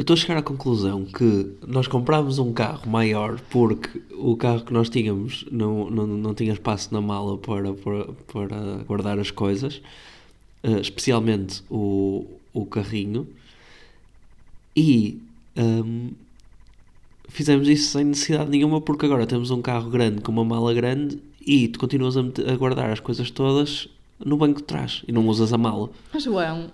Eu estou a chegar à conclusão que nós comprámos um carro maior porque o carro que nós tínhamos não, não, não tinha espaço na mala para, para, para guardar as coisas, eh, especialmente o, o carrinho, e hum, fizemos isso sem necessidade nenhuma porque agora temos um carro grande com uma mala grande e tu continuas a, a guardar as coisas todas no banco de trás e não usas a mala. Mas, João,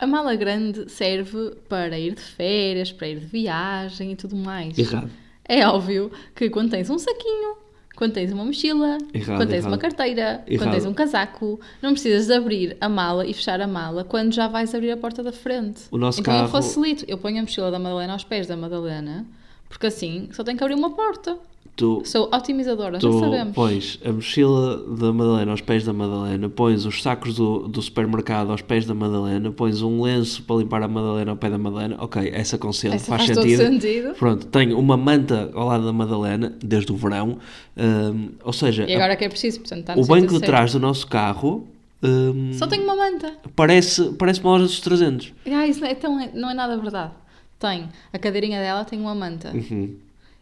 a mala grande serve para ir de férias, para ir de viagem e tudo mais. Errado. É óbvio que quando tens um saquinho, quando tens uma mochila, Errado, quando tens errado. uma carteira, Errado. quando tens um casaco, não precisas de abrir a mala e fechar a mala quando já vais abrir a porta da frente. O nosso então eu carro- facilito. Eu ponho a mochila da Madalena aos pés da Madalena, porque assim só tem que abrir uma porta. Tu, Sou otimizadora, já tu sabemos. pões a mochila da Madalena aos pés da Madalena, pões os sacos do, do supermercado aos pés da Madalena, pões um lenço para limpar a Madalena ao pé da Madalena. Ok, essa conselho faz, faz sentido. sentido. Pronto, tenho uma manta ao lado da Madalena, desde o verão. hum, ou seja, E agora que é preciso, portanto, está o banco de trás do nosso carro hum, Só tenho uma manta. parece, parece uma loja dos 300. Ah, isso não é, tão, não é nada verdade. Tem. A cadeirinha dela tem uma manta. Uhum.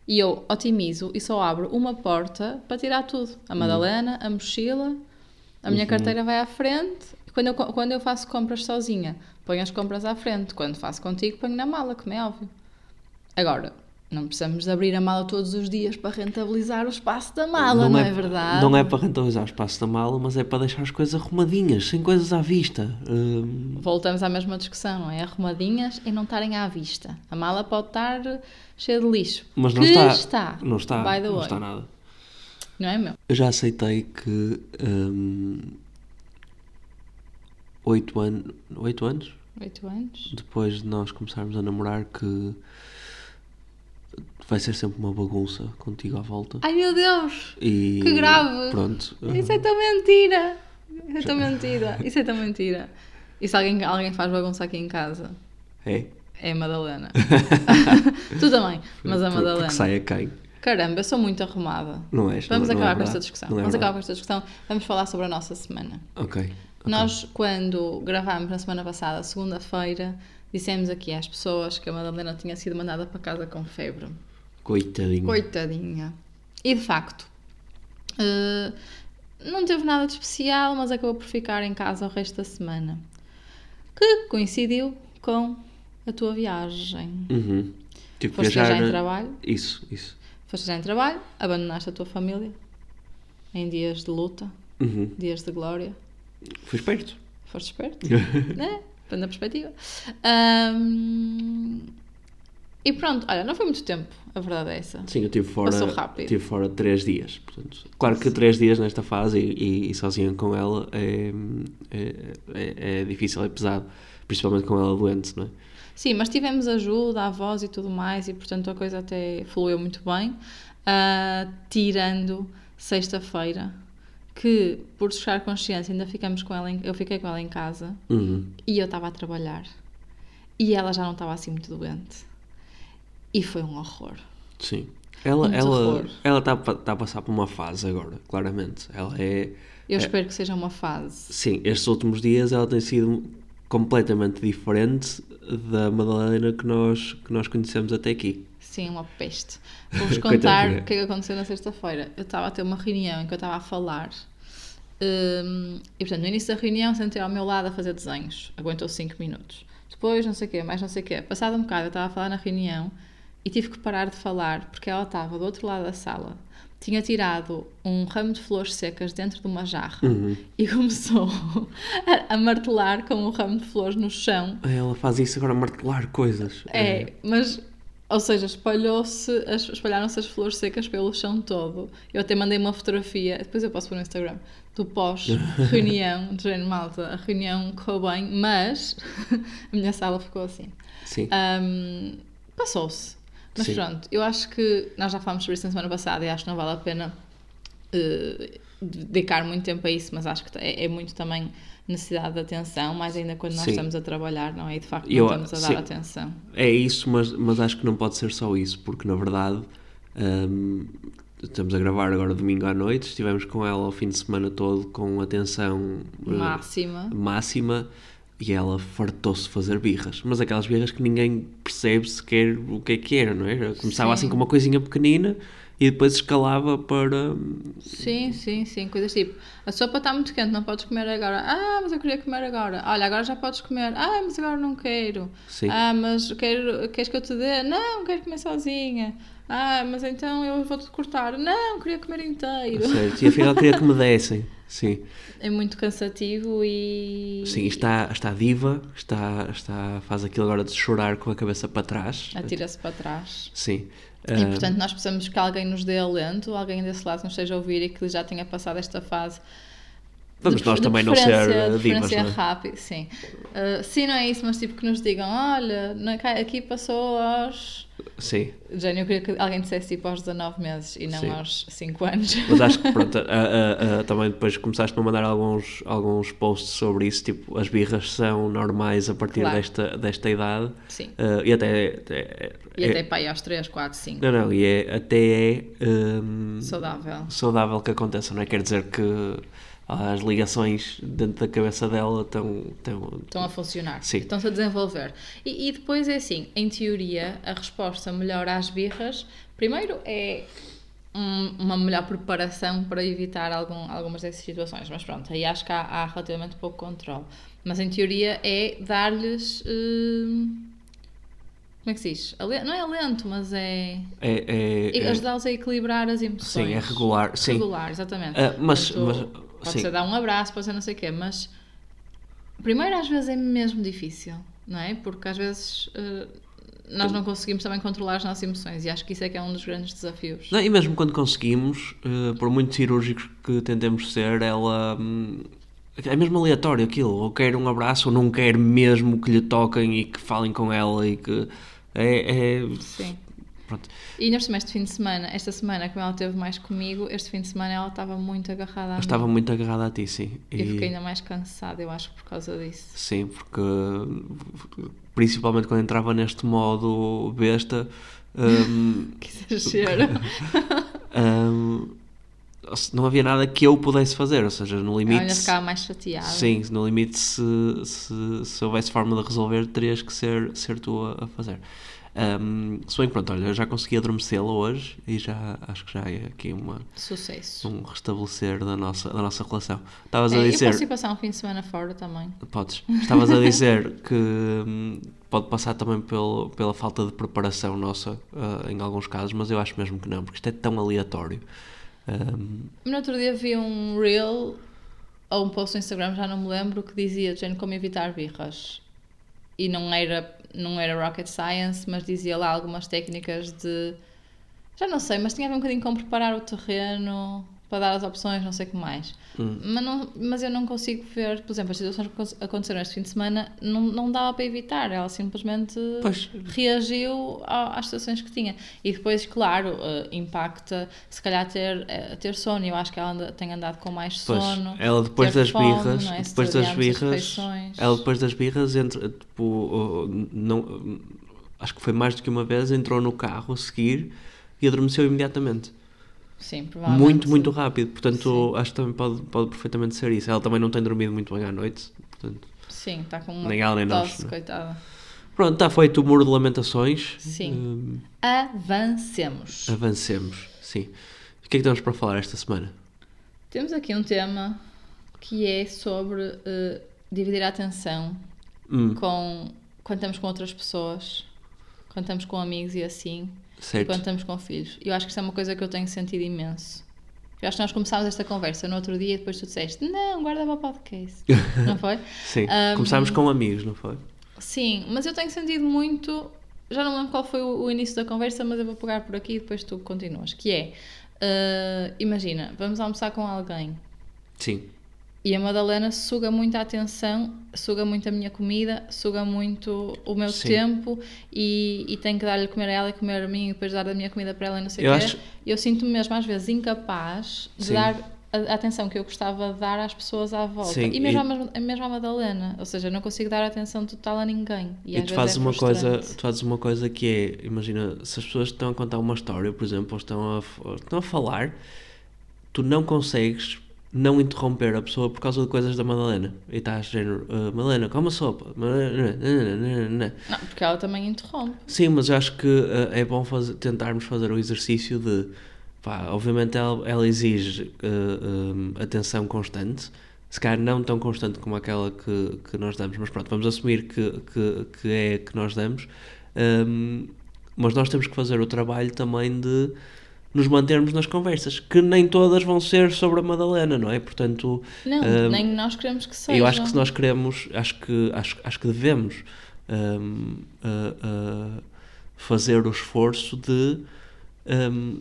E eu otimizo e só abro uma porta para tirar tudo. A Madalena, a mochila, a minha carteira vai à frente. Quando eu, quando eu faço compras sozinha, ponho as compras à frente. Quando faço contigo, ponho na mala, como é óbvio. Agora, não precisamos de abrir a mala todos os dias para rentabilizar o espaço da mala, não, é, verdade? Não é para rentabilizar o espaço da mala, mas é para deixar as coisas arrumadinhas, sem coisas à vista. Hum, Voltamos à mesma discussão, não é? Arrumadinhas e não estarem à vista. A mala pode estar cheia de lixo. mas não está, está. Não está. By the não way. está nada. Não é meu? Eu já aceitei que. hum, anos. Oito anos? Oito anos. Depois de nós começarmos a namorar, que. Vai ser sempre uma bagunça contigo à volta. Ai meu Deus! E Que grave! Pronto. Isso é tão mentira! Isso é tão mentira! Isso é tão mentira! E se alguém, alguém faz bagunça aqui em casa? É. É a Madalena. tu também, mas a Madalena. Porque sai a quem? Caramba, eu sou muito arrumada. Não és? Vamos não, não acabar é com esta discussão. Não é Vamos acabar com esta discussão. Vamos falar sobre a nossa semana. Ok. ok. Nós, quando gravámos na semana passada, segunda-feira, dissemos aqui às pessoas que a Madalena tinha sido mandada para casa com febre. Coitadinho. Coitadinha. E de facto, eh, não teve nada de especial, mas acabou por ficar em casa o resto da semana. Que coincidiu com a tua viagem. Uhum. Que Foste viajar. viajar em trabalho, Isso, isso. foste viajar em trabalho, abandonaste a tua família em dias de luta, Uhum. dias de glória. Fui esperto. Foste esperto, né? Depende da perspectiva. Ahm, e pronto, olha, não foi muito tempo, a verdade é essa. Sim, eu estive fora. Passou rápido. Tive fora três dias. Portanto, claro que três dias nesta fase e, e, sozinha com ela é, é, é, é difícil, é pesado. Principalmente com ela doente, não é? Sim, mas tivemos ajuda, avós e tudo mais, e portanto a coisa até fluiu muito bem. Ah, tirando sexta-feira, que por desfechar consciência ainda ficamos com ela, em- eu fiquei com ela em casa Uhum. e eu estava a trabalhar e ela já não estava assim muito doente. E foi um horror. Sim. Ela Um ela terror. ela está está a passar por uma fase agora, claramente. Ela é. Eu É. espero que seja uma fase. Sim, estes últimos dias ela tem sido completamente diferente da Madalena que nós, que nós conhecemos até aqui. Sim, uma peste. Vou-vos contar o que é que aconteceu na sexta-feira. Eu estava a ter uma reunião em que eu estava a falar. hum, e portanto, no início da reunião, sentei ao meu lado a fazer desenhos. Aguentou 5 minutos. Depois, não sei o quê, mais não sei o quê. Passado um bocado, eu estava a falar na reunião e tive que parar de falar porque ela estava do outro lado da sala. Tinha tirado um ramo de flores secas dentro de uma jarra Uhum. e começou a, a martelar com um ramo de flores no chão Ela faz isso agora martelar coisas. é, mas, ou seja, espalhou-se, espalharam-se as flores secas pelo chão todo. Eu até mandei uma fotografia, depois eu posso pôr no Instagram, do pós-reunião, de género malta. A reunião correu bem, mas a minha sala ficou assim. Sim. Ahm, Passou-se. Mas Sim. pronto, eu acho que nós já falámos sobre isso na semana passada e acho que não vale a pena eh, dedicar muito tempo a isso, mas acho que é, é muito também necessidade de atenção, mais ainda quando nós Sim. estamos a trabalhar, não é? E de facto Eu- não estamos a dar sim. atenção. É isso, mas, mas acho que não pode ser só isso, porque na verdade hum, estamos a gravar agora domingo à noite, estivemos com ela o fim de semana todo com atenção eh, Máxima. máxima, e ela fartou-se fazer birras. Mas aquelas birras que ninguém percebe sequer o que é que era, não é? Começava Sim. assim com uma coisinha pequenina e depois escalava para. Sim, sim, sim. Coisas tipo, a sopa está muito quente, não podes comer agora. Ah, mas eu queria comer agora. Olha, agora já podes comer. Ah, mas agora não quero. Sim. Ah, mas quero, queres que eu te dê? Não, quero comer sozinha. Ah, mas então eu vou-te cortar. Não, queria comer inteiro. Certo, e afinal queria que me dessem. Sim. É muito cansativo e. Sim, está, está diva, está, está, faz aquilo agora de chorar com a cabeça para trás. Atira-se para trás. Sim. E portanto nós precisamos que alguém nos dê alento, alguém desse lado nos esteja a ouvir e que já tenha passado esta fase. Vamos nós também não ser uh, divas, não é? rápido, sim. Uh, sim, não é isso, mas tipo que nos digam, olha, aqui passou aos. Sim. Jane, eu queria que alguém dissesse tipo aos 19 meses e não Sim. aos 5 anos. Mas acho que pronto, a- a- a- também depois começaste a mandar alguns, alguns posts sobre isso, tipo, as birras são normais a partir Claro. desta, desta idade. Sim. Ah, e até, até- E é- até aí aos 3, 4, 5. Não, não, e é, até é hum, Saudável. saudável que aconteça, não é? Quer dizer que as ligações dentro da cabeça dela estão. estão Estão a funcionar, Sim. estão-se a desenvolver. E, e depois é assim, em teoria, a resposta melhor às birras, primeiro é um- uma melhor preparação para evitar algum, algumas dessas situações. Mas pronto, aí acho que há, há relativamente pouco controle. Mas em teoria é dar-lhes. hum, como é que se diz? Não é alento, mas é. é, é- é- Ajudá-los a equilibrar as emoções. Sim, é regular, sim. Regular, exatamente. Ah, mas- Portanto, mas- pode ser dar um abraço, pode ser não sei o quê, mas primeiro às vezes é mesmo difícil, não é? Porque às vezes eh, nós não conseguimos também controlar as nossas emoções e acho que isso é que é um dos grandes desafios. Não, e mesmo quando conseguimos, eh, por muito cirúrgicos que tentemos ser, ela. hum, é mesmo aleatório aquilo. Ou quer um abraço ou não quer mesmo que lhe toquem e que falem com ela e que. É. é- Sim. Pronto. E ainda por cima, este fim de semana, esta semana, como ela esteve mais comigo, este fim de semana ela estava muito agarrada a Eu mim. estava muito agarrada a ti, sim. E eu fiquei ainda mais cansada, eu acho, por causa disso. Sim, porque principalmente quando entrava neste modo besta, hum, Que exagero. hum, não havia nada que eu pudesse fazer, ou seja, no limite. ainda ficava mais chateada. Sim, no limite, se, se, se houvesse forma de resolver, terias que ser, ser tu a, a fazer. Um, se bem que pronto, olha, eu já consegui adormecê-la hoje e já acho que já é aqui uma, Sucesso. um restabelecer da nossa, da nossa relação. Estavas É, a eu dizer. posso ir passar um fim de semana fora também. Podes. Estavas a dizer que hum, pode passar também pelo, pela falta de preparação nossa ah, em alguns casos, mas eu acho mesmo que não, porque isto é tão aleatório. Hum, No outro dia vi um reel ou um post no Instagram, já não me lembro, que dizia género como evitar birras. E não era, não era rocket science, mas dizia lá algumas técnicas de. Já não sei, mas tinha a ver um bocadinho com preparar o terreno para dar as opções, não sei o que mais. Hum. Mas, não, mas eu não consigo ver, por exemplo, as situações que aconteceram este fim de semana, não, não dava para evitar. Ela simplesmente Pois. reagiu a- às situações que tinha. E depois, claro, eh, impacta se calhar ter, eh, ter sono. Eu acho que ela anda- tem andado com mais Pois, sono. ela depois das fome, birras, é? Depois das birras, ela depois das birras entra, tipo, não, acho que foi mais do que uma vez, entrou no carro a seguir e adormeceu imediatamente. Sim, provavelmente. Muito, muito rápido. Portanto, acho que também pode, pode perfeitamente ser isso. Ela também não tem dormido muito bem à noite. Portanto, Sim, está com uma Nem ela, nem nós, tosse, não é? coitada. pronto, está feito o muro de lamentações. Sim. Hum, Avancemos. avancemos. Sim. O que é que temos para falar esta semana? Temos aqui um tema que é sobre eh, dividir a atenção Hum, com quando estamos com outras pessoas, quando estamos com amigos e assim, certo. quando estamos com filhos. Eu acho que isso é uma coisa que eu tenho sentido imenso. Eu acho que nós começámos esta conversa no outro dia e depois tu disseste, não, guarda para o podcast. Não foi? Sim. Hum, Começámos com amigos, não foi? Sim, mas eu tenho sentido muito. Já não lembro qual foi o, o início da conversa, mas eu vou pegar por aqui e depois tu continuas. Que é, eh, imagina, vamos almoçar com alguém Sim. E a Madalena suga muito a atenção, suga muito a minha comida, suga muito o meu Sim. tempo e, e tenho que dar-lhe a comer a ela e comer a mim e depois dar a minha comida para ela e não sei o quê. acho- Eu sinto-me mesmo às vezes incapaz de Sim. dar a, a atenção que eu gostava de dar às pessoas à volta. Sim, e mesmo, e- mesma- mesmo à Madalena. Ou seja, eu não consigo dar atenção total a ninguém. E, E, tu fazes é uma coisa, tu fazes uma coisa que é, imagina, se as pessoas estão a contar uma história, por exemplo, ou estão a, ou estão a falar, tu não consegues não interromper a pessoa por causa de coisas da Madalena. E está a género, uh, Madalena, come a sopa. Não, porque ela também interrompe. Sim, mas eu acho que uh, é bom fazer, tentarmos fazer o exercício de. Pá, obviamente ela, ela exige uh, atenção constante, se calhar não tão constante como aquela que, que nós damos, mas pronto, vamos assumir que, que, que é que nós damos. Um, mas nós temos que fazer o trabalho também de nos mantermos nas conversas, que nem todas vão ser sobre a Madalena, não é? Portanto, não, um, nem nós queremos que seja. Eu acho que se nós queremos, acho que acho, acho que devemos um, uh, uh, fazer o esforço de um,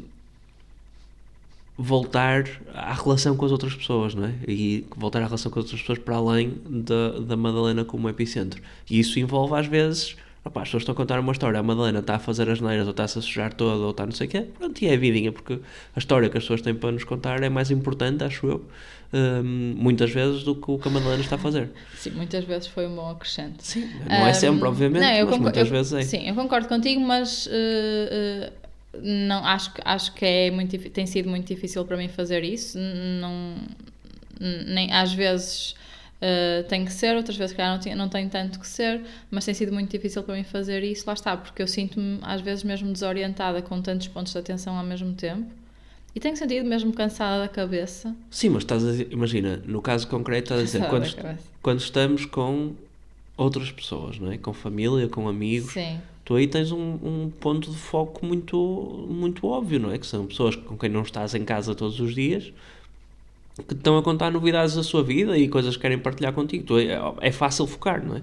voltar à relação com as outras pessoas, não é? E voltar à relação com as outras pessoas para além da, da Madalena como epicentro. E isso envolve às vezes Opa, as pessoas estão a contar uma história, a Madalena está a fazer as neiras, ou está-se a sujar toda, ou está não sei o quê, pronto, e é a vidinha, porque a história que as pessoas têm para nos contar é mais importante, acho eu, um, muitas vezes, do que o que a Madalena está a fazer. Sim, muitas vezes foi um bom acrescente. Sim, não um, é sempre, obviamente, não, mas muitas eu, vezes é. Sim, eu concordo contigo, mas... Uh, uh, não acho acho que é muito tem sido muito difícil para mim fazer isso não nem às vezes Uh, tem que ser, outras vezes calhar não tem, não tem tanto que ser, mas tem sido muito difícil para mim fazer isso, lá está, porque eu sinto-me às vezes mesmo desorientada com tantos pontos de atenção ao mesmo tempo e tenho sentido mesmo cansada da cabeça. Sim, mas estás a dizer, imagina, no caso concreto estás a dizer, quando, quando estamos com outras pessoas, não é? com família, com amigos, Sim. tu aí tens um, um ponto de foco muito, muito óbvio, não é? Que são pessoas com quem não estás em casa todos os dias, que estão a contar novidades da sua vida e coisas que querem partilhar contigo. É, é fácil focar, não é?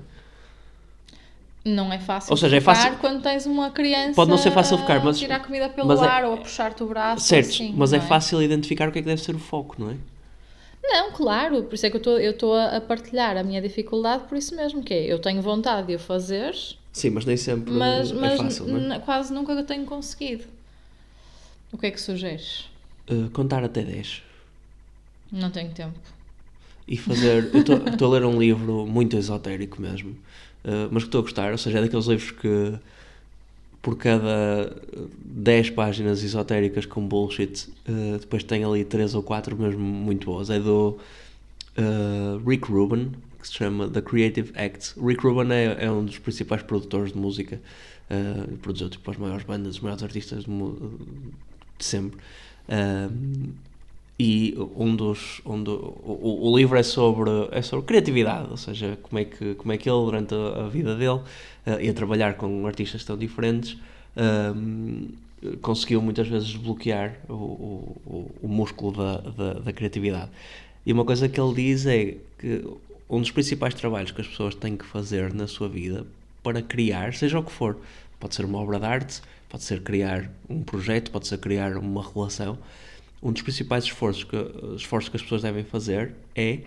Não é fácil ou seja, é focar é fácil... quando tens uma criança Pode não ser fácil focar, mas... a tirar comida pelo é- ar é... ou a puxar-te o braço. Certo, assim, mas é, é, fácil identificar o que é que deve ser o foco, não é? Não, claro, por isso é que eu estou a partilhar a minha dificuldade por isso mesmo, que é, eu tenho vontade de o fazer... Sim, mas nem sempre mas, é mas fácil, não é? quase nunca eu tenho conseguido. O que é que sugeres? Uh, contar até 10. Não tenho tempo. E fazer. Eu estou a ler um livro muito esotérico mesmo, uh, mas que estou a gostar. Ou seja, é daqueles livros que por cada 10 páginas esotéricas com bullshit, uh, depois tem ali 3 ou 4 mesmo muito boas. É do uh, Rick Rubin, que se chama The Creative Act. Rick Rubin é, é um dos principais produtores de música, uh, produziu tipo, as maiores bandas, os maiores artistas de, de sempre. Uh, e um dos um do, o, o, livro é sobre é sobre criatividade ou seja como é que como é que ele durante a, a vida dele uh, ia trabalhar com artistas tão diferentes um, conseguiu muitas vezes desbloquear o, o, o músculo da, da, da, criatividade. E uma coisa que ele diz é que um dos principais trabalhos que as pessoas têm que fazer na sua vida para criar seja o que for pode ser uma obra de arte pode ser criar um projeto pode ser criar uma relação um dos principais esforços que, esforços que as pessoas devem fazer é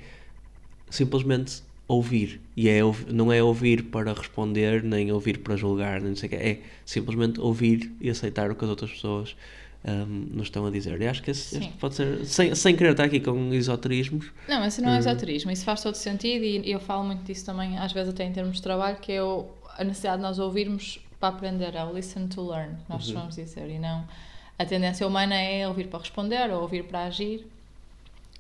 simplesmente ouvir. E é, não é ouvir para responder, nem ouvir para julgar, nem sei o que. É simplesmente ouvir e aceitar o que as outras pessoas um, nos estão a dizer. E acho que esse, este pode ser, sem, sem querer estar aqui com esoterismos. Não, esse não é hum. esoterismo, isso faz todo sentido e eu falo muito disso também, às vezes até em termos de trabalho, que é a necessidade de nós ouvirmos para aprender, é o listen to learn, nós uhum. vamos dizer, e não a tendência humana é ouvir para responder ou ouvir para agir.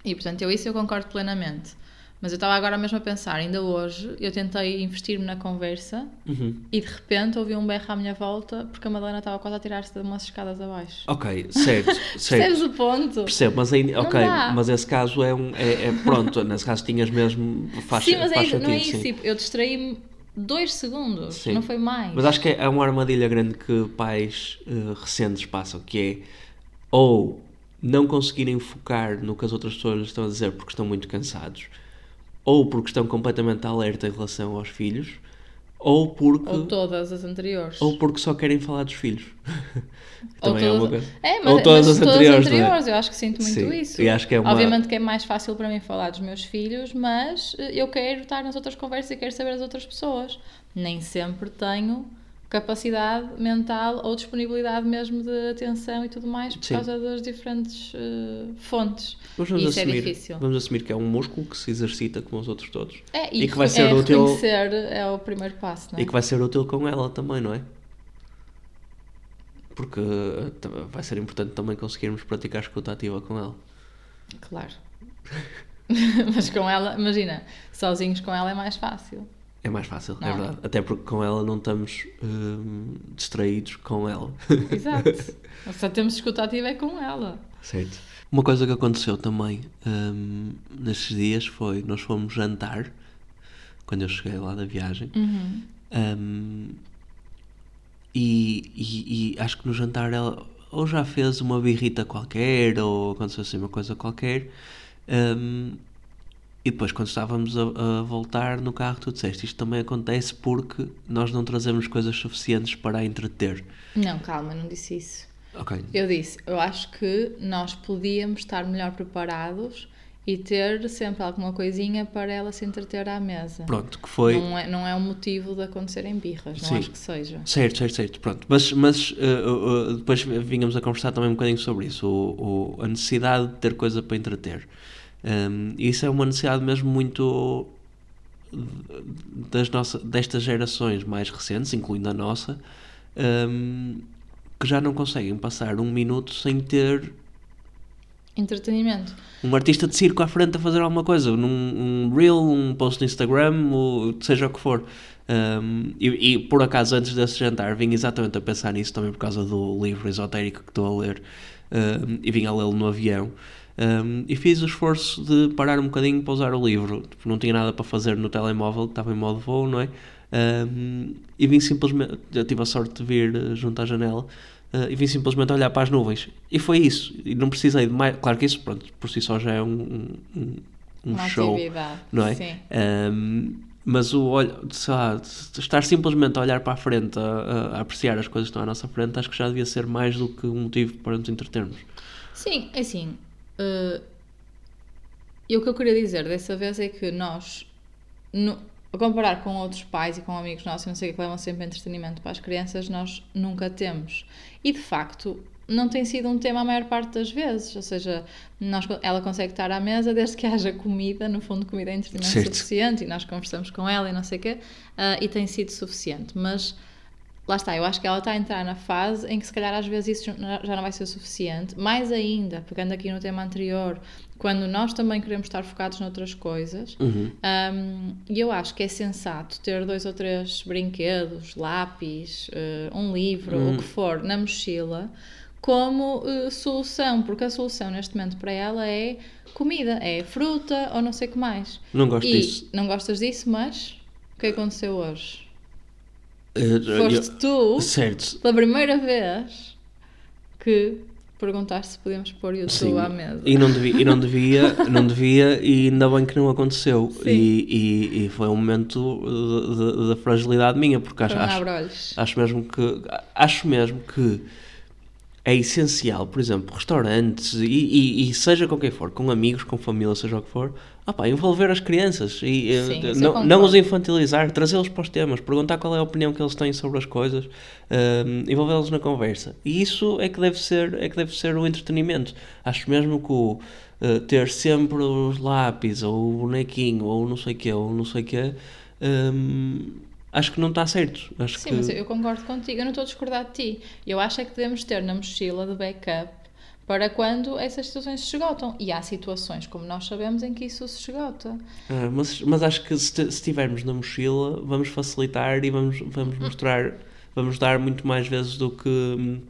E portanto, eu isso eu concordo plenamente. Mas eu estava agora mesmo a pensar, ainda hoje, eu tentei investir-me na conversa uhum. e de repente ouvi um berro à minha volta porque a Madalena estava quase a tirar-se de umas escadas abaixo. Ok, certo, certo. Percebes o ponto? Percebo, mas aí, ok, mas esse caso é um. É, é, pronto, nesse caso tinhas mesmo. Faz, sim, mas é isso, não é isso. Tipo, eu distraí-me dois segundos, Sim. não foi mais. Mas acho que é uma armadilha grande que pais uh, recentes passam, que é ou não conseguirem focar no que as outras pessoas estão a dizer porque estão muito cansados, ou porque estão completamente alerta em relação aos filhos, ou porque. Ou todas as anteriores. Ou porque só querem falar dos filhos. Também é uma coisa. É, mas, ou todas mas as todas anteriores. As é? anteriores é? Eu acho que sinto muito Sim, isso. E acho que é uma... Obviamente que é mais fácil para mim falar dos meus filhos, mas eh, eu quero estar nas outras conversas e quero saber das outras pessoas. Nem sempre tenho capacidade mental ou disponibilidade mesmo de atenção e tudo mais por Sim. causa das diferentes uh, fontes. Mas vamos Isso é assumir, é difícil. Vamos assumir que é um músculo que se exercita como os outros todos. É, e, e que vai ser é útil. Reconhecer é o primeiro passo, não é? E que vai ser útil com ela também, não é? Porque eh, vai ser importante também conseguirmos praticar escuta ativa com ela. Claro. Mas com ela, imagina, sozinhos com ela é mais fácil. É mais fácil, Não é é? verdade. Até porque com ela não estamos hum, distraídos com ela. Exato. Só temos escutativa é com ela. certo. Uma coisa que aconteceu também hum, nestes dias foi nós fomos jantar quando eu cheguei lá da viagem. Uhum. hum, e, e- e acho que no jantar ela ou já fez uma birrita qualquer ou aconteceu assim uma coisa qualquer. E depois, quando estávamos a, a voltar no carro, tu disseste isto também acontece porque nós não trazemos coisas suficientes para a entreter. Não, calma, não disse isso. Eu disse, eu acho que nós podíamos estar melhor preparados e ter sempre alguma coisinha para ela se entreter à mesa. Pronto, que foi. Não, é, não é o motivo de acontecerem birras, não Sim. acho que seja. Certo, certo, certo. Pronto. Mas, mas uh, uh, depois vínhamos a conversar também um bocadinho sobre isso. O, o- a necessidade de ter coisa para entreter. Um, isso é uma necessidade mesmo muito das nossa, destas gerações mais recentes, incluindo a nossa, um, que já não conseguem passar um minuto sem ter Entretenimento. um artista de circo à frente a fazer alguma coisa, num um reel, um post no Instagram, ou seja o que for. Um, e, e, por acaso, antes desse jantar, vim exatamente a pensar nisso também por causa do livro esotérico que estou a ler um, e vim a lê-lo no avião. Um, e fiz o esforço de parar um bocadinho para usar o livro. Tipo, não tinha nada para fazer no telemóvel, que estava em modo voo, não é? Um, e vim simplesmente. Eu tive a sorte de vir uh, junto à janela uh, e vim simplesmente olhar para as nuvens. E foi isso. E não precisei de mais. Claro que isso, pronto, por si só já é um, um, um- um uma show, atividade. não é? Sim. Um, mas o olho, sei lá, estar simplesmente a olhar para a frente, a, a- a apreciar as coisas que estão à nossa frente, acho que já devia ser mais do que um motivo para nos entretermos. Sim, é assim. Eh, e o que eu queria dizer dessa vez é que nós, no- a comparar com outros pais e com amigos nossos, não sei o que levam sempre entretenimento para as crianças, nós nunca temos. E de facto, não tem sido um tema a maior parte das vezes. Ou seja, nós, ela consegue estar à mesa desde que haja comida, no fundo, comida é entretenimento Certo. suficiente, e nós conversamos com ela e não sei o quê, ah, e tem sido suficiente. Mas lá está, eu acho que ela está a entrar na fase em que se calhar às vezes isso já não vai ser suficiente. Mais ainda, pegando aqui no tema anterior, quando nós também queremos estar focados noutras coisas, Uhum. um, e eu acho que é sensato ter dois ou três brinquedos, lápis, eh, um livro, Hum. o que for, na mochila, como eh, solução, porque a solução neste momento para ela é comida, é fruta ou não sei o que mais. Não gosto e disso. não gostas disso, mas o que aconteceu hoje? Eh, Foste eu- tu, certo. pela primeira vez, que perguntaste se podíamos pôr YouTube Sim, à mesa. e não devia, e não devia, não devia, e ainda bem que não aconteceu. E, e, e foi um momento de fragilidade minha, porque acho, acho, acho mesmo que acho mesmo que é essencial, por exemplo, restaurantes e, e- e seja com quem for, com amigos, com família, seja o que for, opá, envolver as crianças e eh, Sim, não, não os infantilizar, trazê-los para os temas, perguntar qual é a opinião que eles têm sobre as coisas, ehm, envolvê-los na conversa. E isso é que deve ser, é que deve ser o entretenimento. Acho mesmo que o eh, ter sempre os lápis ou o bonequinho ou não sei o quê, ou não sei o quê, ehm, acho que não está certo. Acho Sim, que... mas eu concordo contigo. Eu não estou a discordar de ti. Eu acho é que devemos ter na mochila de backup para quando essas situações se esgotam. E há situações, como nós sabemos, em que isso se esgota. Ah, mas, mas acho que se, se tivermos na mochila, vamos facilitar e vamos, Uhum. vamos mostrar, vamos dar muito mais vezes do que,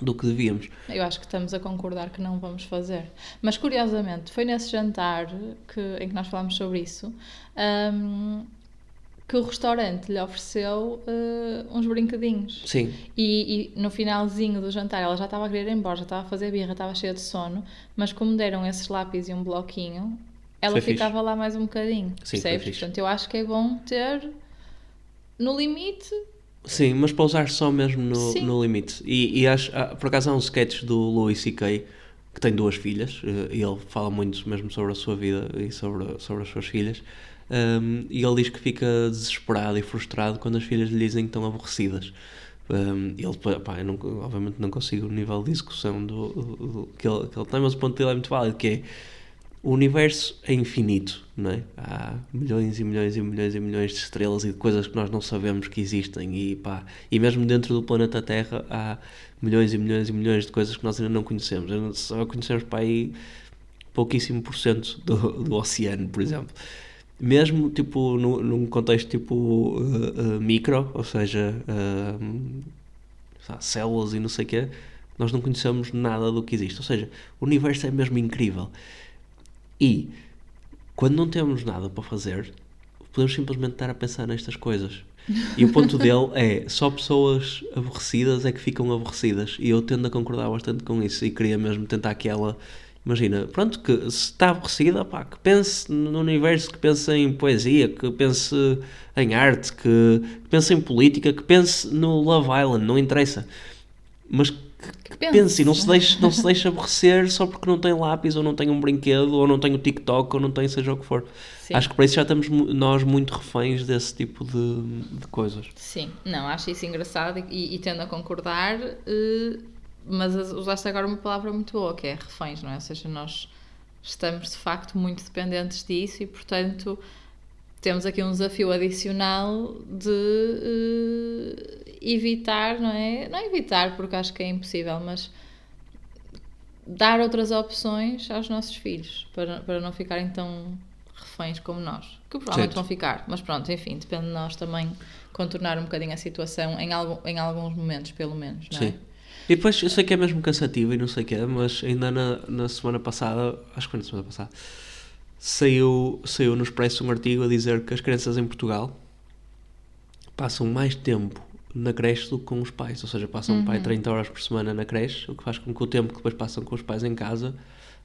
do que devíamos. Eu acho que estamos a concordar que não vamos fazer. Mas curiosamente, foi nesse jantar que, em que nós falámos sobre isso hum, que o restaurante lhe ofereceu eh, uns brinquedinhos. Sim, E, e no finalzinho do jantar ela já estava a querer ir embora, já estava a fazer birra, estava cheia de sono, mas como deram esses lápis e um bloquinho, ela Foi fixe. ficava lá mais um bocadinho. Sim, percebes? fixe. Portanto, eu acho que é bom ter no limite. sim, mas para usar só mesmo no, no limite. E, e acho, ah, por acaso há um sketch do Louis C.K. que tem duas filhas eh, e ele fala muito mesmo sobre a sua vida e sobre, sobre as suas filhas. Um, e ele diz que fica desesperado e frustrado quando as filhas lhe dizem que estão aborrecidas. Um, ele, pá, não, obviamente não consigo o nível de discussão do, do- do- que, ele, que ele tem, mas o ponto dele é muito válido, que é o universo é infinito, não é? Há milhões e milhões e milhões e milhões de estrelas e de coisas que nós não sabemos que existem e pá, e mesmo dentro do planeta Terra há milhões e milhões e milhões de coisas que nós ainda não conhecemos. Só conhecemos para aí pouquíssimo por cento do, do oceano, por exemplo. Mesmo tipo no, num contexto tipo uh, uh, micro, ou seja, uh, células e não sei o quê, nós não conhecemos nada do que existe. Ou seja, o universo é mesmo incrível. E quando não temos nada para fazer, podemos simplesmente estar a pensar nestas coisas. E o ponto dele é só pessoas aborrecidas é que ficam aborrecidas. E eu tendo a concordar bastante com isso e queria mesmo tentar que ela. Imagina, pronto, que se está aborrecida, pá, que pense no universo, que pense em poesia, que pense em arte, que, que pense em política, que pense no Love Island, não interessa. Mas que, que pense e não se, deixe, não se deixe aborrecer só porque não tem lápis, ou não tem um brinquedo, ou não tem o TikTok, ou não tem seja o que for. Sim. Acho que para isso já estamos nós muito reféns desse tipo de, de coisas. Sim, não, acho isso engraçado e, e tendo a concordar, uh, mas usaste agora uma palavra muito boa, que é reféns, não é? Ou seja, nós estamos de facto muito dependentes disso e, portanto, temos aqui um desafio adicional de uh, evitar, não é? Não evitar, porque acho que é impossível, mas dar outras opções aos nossos filhos para, para não ficarem tão reféns como nós, que provavelmente certo. vão ficar, mas pronto, enfim, depende de nós também contornar um bocadinho a situação em, algum, em alguns momentos, pelo menos, não é? Sim. E depois, eu sei que é mesmo cansativo e não sei o que é, mas ainda na, na semana passada, acho que foi na semana passada, saiu, saiu no Expresso um artigo a dizer que as crianças em Portugal passam mais tempo na creche do que com os pais, ou seja, passam uhum. pai 30 horas por semana na creche, o que faz com que o tempo que depois passam com os pais em casa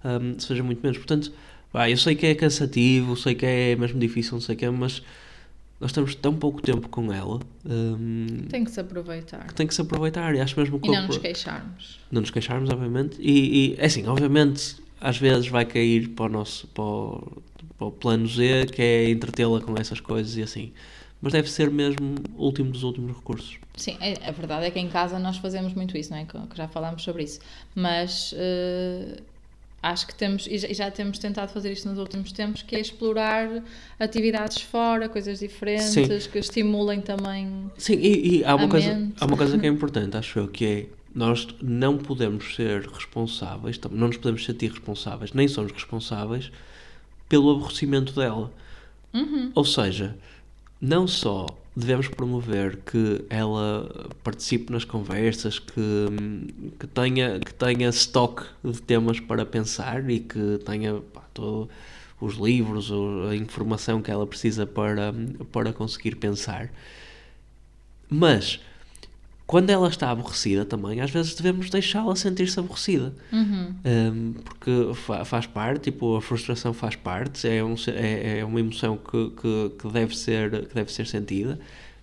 um, seja muito menos. Portanto, eu sei que é cansativo, sei que é mesmo difícil, não sei o que é, mas nós temos tão pouco tempo com ela. Um, tem que se aproveitar. Que tem que se aproveitar e acho mesmo que. E não nos queixarmos. Não nos queixarmos, obviamente. E, e é assim, obviamente, às vezes vai cair para o nosso para o, para o plano Z, que é entretê-la com essas coisas e assim mas deve ser mesmo o último dos últimos recursos. Sim, é, a verdade é que em casa nós fazemos muito isso, não é? Que, já falámos sobre isso. Mas uh, acho que temos, e já, temos tentado fazer isto nos últimos tempos, que é explorar atividades fora, coisas diferentes, Sim. que estimulem também. Sim, e, e há, uma coisa, há uma coisa que é importante, acho eu, que é nós não podemos ser responsáveis, não nos podemos sentir responsáveis, nem somos responsáveis pelo aborrecimento dela. Uhum. Ou seja, não só devemos promover que ela participe nas conversas, que, que tenha, que tenha estoque de temas para pensar e que tenha pá, todo, os livros, a informação que ela precisa para, para conseguir pensar. Mas quando ela está aborrecida também, às vezes devemos deixá-la sentir-se aborrecida. Uhum. Um, porque fa faz parte, tipo, a frustração faz parte, é, um, é, é uma emoção que, que, que, deve ser, que deve ser sentida.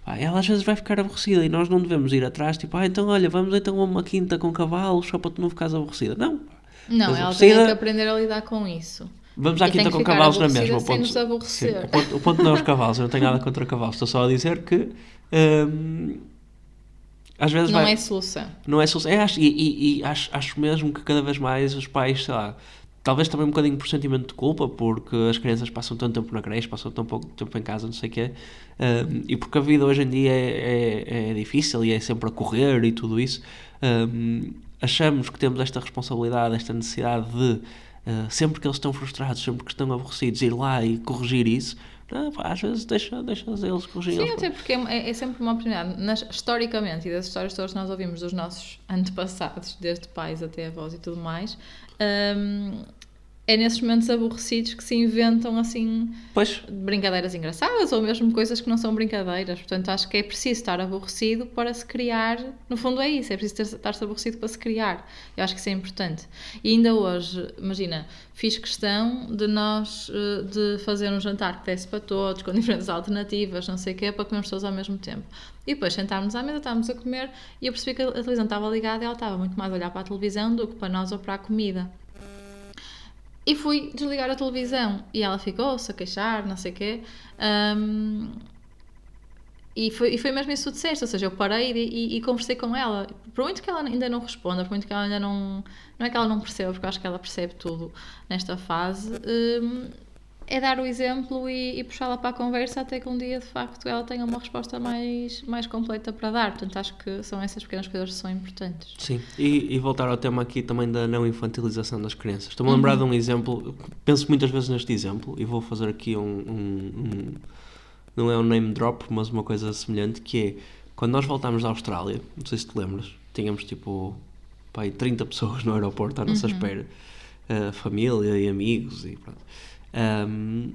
Ela às vezes vai ficar aborrecida e nós não devemos ir atrás, tipo, ah, então olha, vamos então a uma quinta com cavalos só para tu não ficares aborrecida. Não. Não, ela tem que aprender a lidar com isso. Vamos à quinta com cavalos na mesma. O ponto, sim, o, ponto, o ponto não é os cavalos, eu não tenho nada contra cavalos, estou só a dizer que. Um, às vezes não vai, é solução. Não é solução. É, acho, e, e, e acho, acho mesmo que cada vez mais os pais, sei lá, talvez também um bocadinho por sentimento de culpa, porque as crianças passam tanto tempo na creche, passam tão pouco tempo em casa, não sei o quê, um, e porque a vida hoje em dia é, é, é, difícil e é sempre a correr e tudo isso, um, achamos que temos esta responsabilidade, esta necessidade de, uh, sempre que eles estão frustrados, sempre que estão aborrecidos, ir lá e corrigir isso, não, às vezes deixa, deixa eles corrigir. Sim, até porque é, é, sempre uma oportunidade. Nas, historicamente, e das histórias todas que nós ouvimos dos nossos antepassados, desde pais até avós e tudo mais, um, é nesses momentos aborrecidos que se inventam assim pois. brincadeiras engraçadas ou mesmo coisas que não são brincadeiras. Portanto, acho que é preciso estar aborrecido para se criar. No fundo, é isso, é preciso estar-se aborrecido para se criar. Eu acho que isso é importante. E ainda hoje, imagina, fiz questão de nós eh, de fazer um jantar que desse para todos, com diferentes alternativas, não sei o quê, para comermos todos ao mesmo tempo. E depois sentámos à mesa, estávamos a comer e eu percebi que a televisão estava ligada e ela estava muito mais a olhar para a televisão do que para nós ou para a comida. E fui desligar a televisão e ela ficou-se a queixar, não sei o quê. Um, e foi, e foi mesmo isso que tu disseste, ou seja, eu parei e, e, e, conversei com ela. Por muito que ela ainda não responda, por muito que ela ainda não. Não é que ela não perceba, porque eu acho que ela percebe tudo nesta fase. Um, é dar o exemplo e, e puxá-la para a conversa até que um dia, de facto, ela tenha uma resposta mais, mais completa para dar. Portanto, acho que são essas pequenas coisas que são importantes. Sim, e, e voltar ao tema aqui também da não infantilização das crianças. Estou-me a lembrar de um exemplo, penso muitas vezes neste exemplo, e vou fazer aqui um, um- um- não é um name drop, mas uma coisa semelhante, que é, quando nós voltámos da Austrália, não sei se te lembras, tínhamos tipo, pá, aí 30 pessoas no aeroporto à nossa espera, uh, família e amigos e pronto. Um,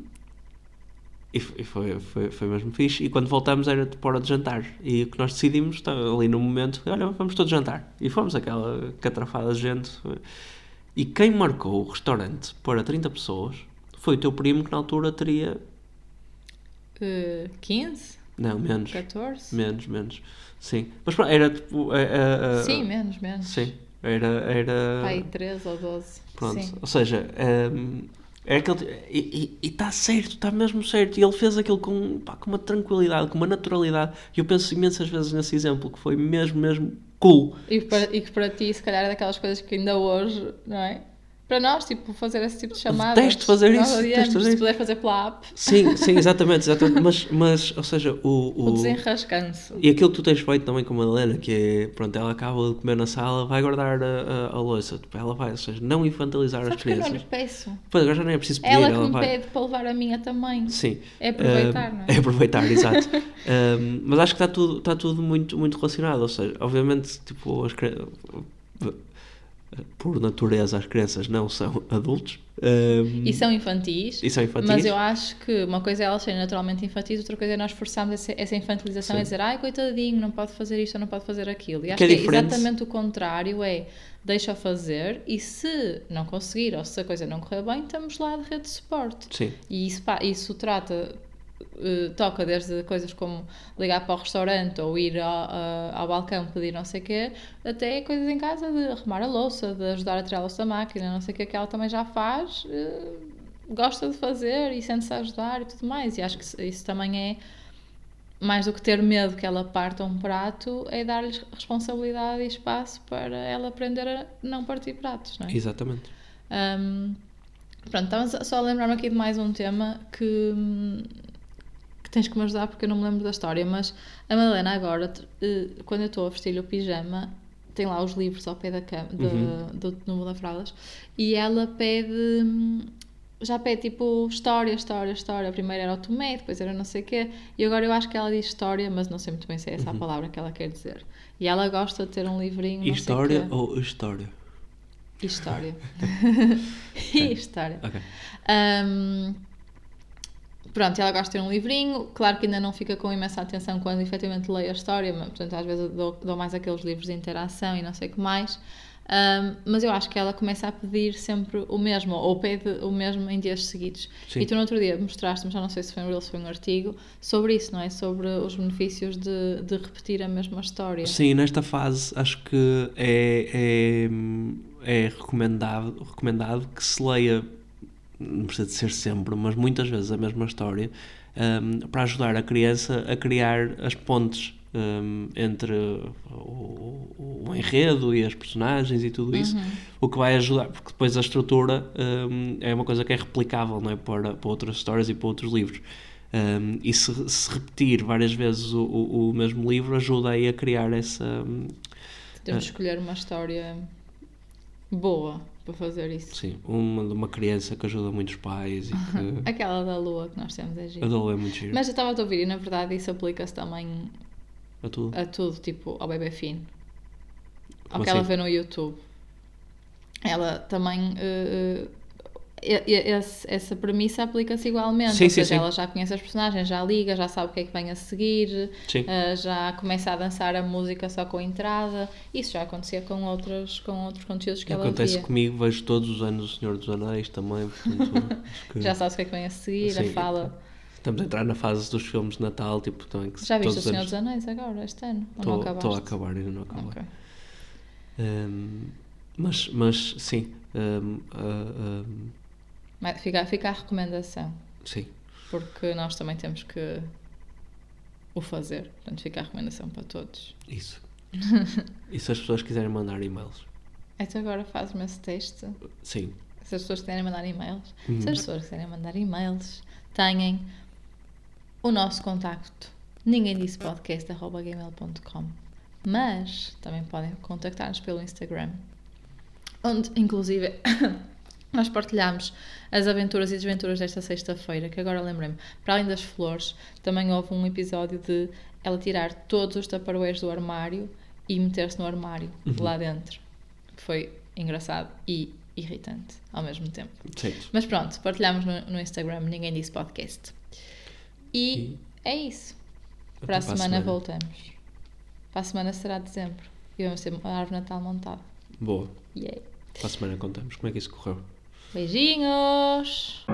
e foi, foi, foi mesmo fixe. E quando voltamos era de hora de jantar. E o que nós decidimos, tá, ali no momento, olha, vamos todos jantar. E fomos aquela catrafada de gente. E quem marcou o restaurante para 30 pessoas foi o teu primo que na altura teria. Uh, 15? Não, menos. 14? Menos, menos. Sim. Mas pronto, era tipo. é, é, Sim, menos, menos. Sim. Era. era... Pai, 13 ou 12. Pronto, Sim. ou seja, hum, é aquele. E está certo, está mesmo certo. E ele fez aquilo com, pá, com uma tranquilidade, com uma naturalidade. E eu penso imensas vezes nesse exemplo que foi mesmo, mesmo cool. E, para, e que para ti, se calhar, é daquelas coisas que ainda hoje, não é? Para nós, tipo, fazer esse tipo de chamadas. detesto fazer nós isso, odiamos, fazer Se puder fazer pela app, Sim, sim, exatamente, exatamente. Mas, mas ou seja, o. o, desenrascanço. E aquilo que tu tens feito também com a Madalena, que é, pronto, ela acaba de comer na sala, vai guardar a, a, a louça. Tipo, ela vai, ou seja, não infantilizar as Sabes que eu não lhe crianças. peço? Pois agora já nem é preciso pedir, Ela ela, que me vai. pede para levar a minha também. Sim. É aproveitar, Um, não é? É aproveitar, exato. Um, mas acho que está tudo, está tudo muito, muito relacionado. Ou seja, obviamente, tipo, as cri- por natureza, as crianças não são adultos. Um, E são infantis. e são infantis. Mas eu acho que uma coisa é elas serem naturalmente infantis, outra coisa é nós forçarmos essa, essa infantilização Sim. e dizer, ai coitadinho, não pode fazer isto ou não pode fazer aquilo. E acho Que é que é, exatamente o contrário, é deixa fazer e se não conseguir ou se a coisa não correr bem, estamos lá de rede de suporte. Sim, E isso, pá, isso trata, eh, toca desde coisas como ligar para o restaurante ou ir ao, a- ao balcão pedir não sei o quê, até coisas em casa de arrumar a louça, de ajudar a tirar a louça da máquina, não sei o quê, que ela também já faz, eh, gosta de fazer e sente-se a ajudar e tudo mais. E acho que isso- também é, mais do que ter medo que ela parta um prato, é dar-lhes responsabilidade e espaço para ela aprender a não partir pratos, não é? exatamente. Um, pronto, estava só a lembrar-me aqui de mais um tema que, hum, que tens que me ajudar porque eu não me lembro da história, mas a Madalena agora, eh, quando eu estou a vestir-lhe o pijama, tem lá os livros ao pé da cama, de- Uhum. do número da fraldas, e ela pede, hum, já pede tipo história, história, história. Primeiro era o Tomé, depois era não sei o quê, e agora eu acho que ela diz história, mas não sei muito bem se é essa a palavra que ela quer dizer. E ela gosta de ter um livrinho, Uhum. História ou história? História. história. Ok. Um, pronto, ela gosta de ter um livrinho. Claro que ainda não fica com imensa atenção quando efetivamente leio a história, mas portanto, às vezes dou, dou mais aqueles livros de interação e não sei o que mais. Um, mas eu acho que ela começa a pedir sempre o mesmo, ou pede o mesmo em dias seguidos. Sim. E tu no outro dia mostraste-me, já não sei se foi um Reels, foi um artigo, sobre isso, não é? Sobre os benefícios de, de repetir a mesma história. Sim, nesta fase acho que é, é, é recomendado, recomendado que se leia, não precisa de ser sempre, mas muitas vezes a mesma história, um, para ajudar a criança a criar as pontes um, entre o, o- enredo e as personagens e tudo isso, o que vai ajudar, porque depois a estrutura um, é uma coisa que é replicável não é? Para, para outras histórias e para outros livros. Um, e se, se repetir várias vezes o, o, o mesmo livro ajuda aí a criar essa. Temos de escolher uma história boa para fazer isso. Sim, uma de uma criança que ajuda muitos pais e que. Aquela da lua que nós temos é giro. A dole é muito giro. Mas eu estava a ouvir e na verdade isso aplica-se também A tudo. a tudo, tipo ao bebê fino. Ao Como que ela assim? vê no YouTube. Ela também. e- esse- essa premissa aplica-se igualmente. Sim, ou sim, seja, sim. ela já conhece as personagens, já liga, já sabe o que é que vem a seguir, eh, já começa a dançar a música só com a entrada. Isso já acontecia com outros, com outros conteúdos que ela Acontece comigo, vejo todos os anos o Senhor dos Anéis também, portanto, que Já sabes o que é que vem a seguir, Sim, a fala. estamos a entrar na fase dos filmes de Natal, tipo, também que Já viste o Senhor anos- dos Anéis agora, este ano? Estou a acabar, ainda não acabei. Ok. Um, mas, mas sim, um, uh, um, Mas Fica, fica a recomendação, sim, porque nós também temos que o fazer. Portanto, fica a recomendação para todos. isso. e se as pessoas quiserem mandar e-mails? Então agora faz-me esse teste. Sim, Se as pessoas quiserem mandar e-mails, Uhum. se as pessoas quiserem mandar e-mails, têm o nosso contacto. Ninguém disse podcast.gmail.com. Mas também podem contactar-nos pelo Instagram, onde inclusive nós partilhamos as aventuras e desventuras desta sexta-feira, que agora lembrei-me, para além das flores, também houve um episódio de ela tirar todos os taparoeiros do armário e meter-se no armário, lá dentro. Foi engraçado e irritante ao mesmo tempo. Certo. Mas pronto, partilhamos no, no Instagram, ninguém disse podcast. E, é isso. Até Para a semana, voltamos. Para a semana será dezembro. E vamos ter a árvore Natal montada. Boa. Yay! Para a semana contamos como é que isso correu. Beijinhos!